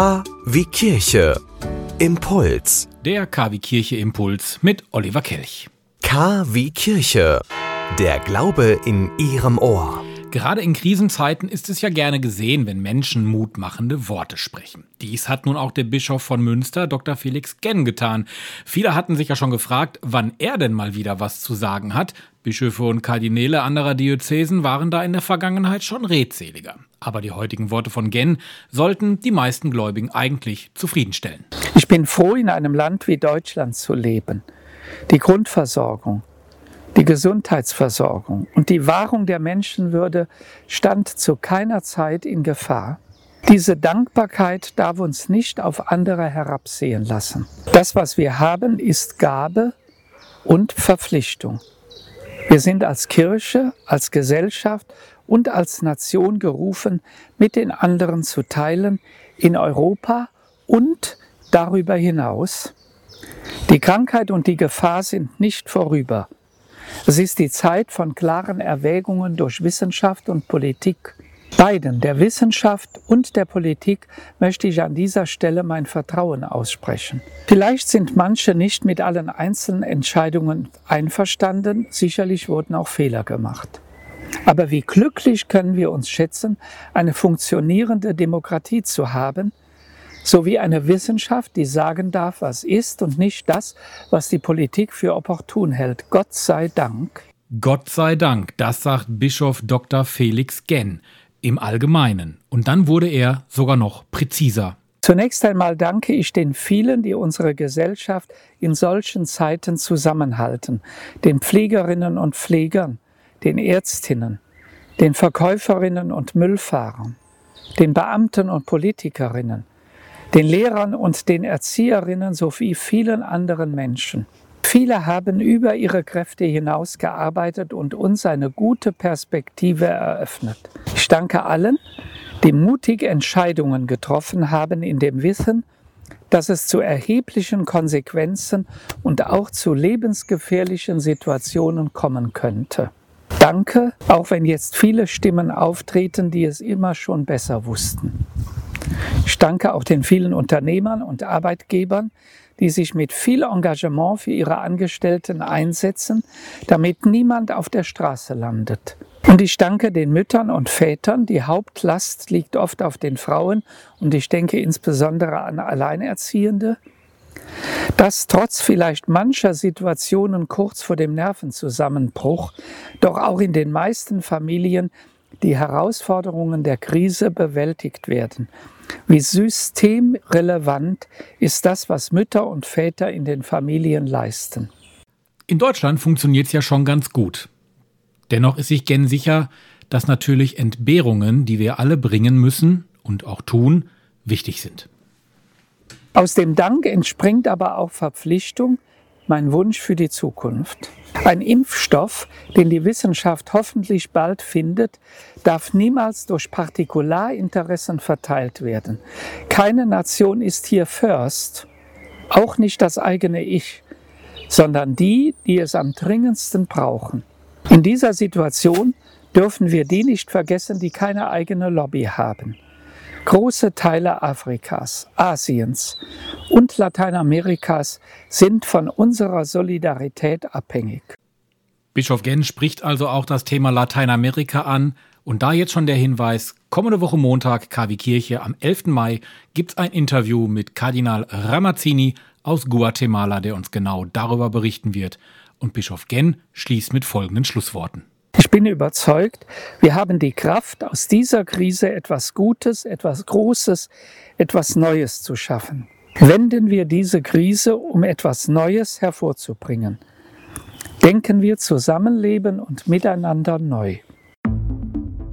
K wie Kirche. Impuls. Der KW Kirche Impuls mit Oliver Kelch. K wie Kirche. Der Glaube in Ihrem Ohr. Gerade in Krisenzeiten ist es ja gerne gesehen, wenn Menschen mutmachende Worte sprechen. Dies hat nun auch der Bischof von Münster, Dr. Felix Genn, getan. Viele hatten sich ja schon gefragt, wann er denn mal wieder was zu sagen hat. Bischöfe und Kardinäle anderer Diözesen waren da in der Vergangenheit schon redseliger. Aber die heutigen Worte von Genn sollten die meisten Gläubigen eigentlich zufriedenstellen. Ich bin froh, in einem Land wie Deutschland zu leben. Die Grundversorgung, die Gesundheitsversorgung und die Wahrung der Menschenwürde stand zu keiner Zeit in Gefahr. Diese Dankbarkeit darf uns nicht auf andere herabsehen lassen. Das, was wir haben, ist Gabe und Verpflichtung. Wir sind als Kirche, als Gesellschaft und als Nation gerufen, mit den anderen zu teilen, in Europa und darüber hinaus. Die Krankheit und die Gefahr sind nicht vorüber. Es ist die Zeit von klaren Erwägungen durch Wissenschaft und Politik. Beiden, der Wissenschaft und der Politik, möchte ich an dieser Stelle mein Vertrauen aussprechen. Vielleicht sind manche nicht mit allen einzelnen Entscheidungen einverstanden, sicherlich wurden auch Fehler gemacht. Aber wie glücklich können wir uns schätzen, eine funktionierende Demokratie zu haben, sowie eine Wissenschaft, die sagen darf, was ist und nicht das, was die Politik für opportun hält. Gott sei Dank. Gott sei Dank, das sagt Bischof Dr. Felix Genn im Allgemeinen. Und dann wurde er sogar noch präziser. Zunächst einmal danke ich den vielen, die unsere Gesellschaft in solchen Zeiten zusammenhalten, den Pflegerinnen und Pflegern, den Ärztinnen, den Verkäuferinnen und Müllfahrern, den Beamten und Politikerinnen, den Lehrern und den Erzieherinnen sowie vielen anderen Menschen. Viele haben über ihre Kräfte hinaus gearbeitet und uns eine gute Perspektive eröffnet. Ich danke allen, die mutig Entscheidungen getroffen haben in dem Wissen, dass es zu erheblichen Konsequenzen und auch zu lebensgefährlichen Situationen kommen könnte. Danke, auch wenn jetzt viele Stimmen auftreten, die es immer schon besser wussten. Ich danke auch den vielen Unternehmern und Arbeitgebern, die sich mit viel Engagement für ihre Angestellten einsetzen, damit niemand auf der Straße landet. Und ich danke den Müttern und Vätern. Die Hauptlast liegt oft auf den Frauen und ich denke insbesondere an Alleinerziehende, dass trotz vielleicht mancher Situationen kurz vor dem Nervenzusammenbruch doch auch in den meisten Familien die Herausforderungen der Krise bewältigt werden. Wie systemrelevant ist das, was Mütter und Väter in den Familien leisten? In Deutschland funktioniert es ja schon ganz gut. Dennoch ist sich Gen sicher, dass natürlich Entbehrungen, die wir alle bringen müssen und auch tun, wichtig sind. Aus dem Dank entspringt aber auch Verpflichtung, mein Wunsch für die Zukunft. Ein Impfstoff, den die Wissenschaft hoffentlich bald findet, darf niemals durch Partikularinteressen verteilt werden. Keine Nation ist hier first, auch nicht das eigene Ich, sondern die, die es am dringendsten brauchen. In dieser Situation dürfen wir die nicht vergessen, die keine eigene Lobby haben. Große Teile Afrikas, Asiens und Lateinamerikas sind von unserer Solidarität abhängig. Bischof Genn spricht also auch das Thema Lateinamerika an. Und da jetzt schon der Hinweis, kommende Woche Montag, KW Kirche, am 11. Mai, gibt es ein Interview mit Kardinal Ramazzini aus Guatemala, der uns genau darüber berichten wird. Und Bischof Genn schließt mit folgenden Schlussworten. Ich bin überzeugt, wir haben die Kraft, aus dieser Krise etwas Gutes, etwas Großes, etwas Neues zu schaffen. Wenden wir diese Krise, um etwas Neues hervorzubringen. Denken wir Zusammenleben und Miteinander neu.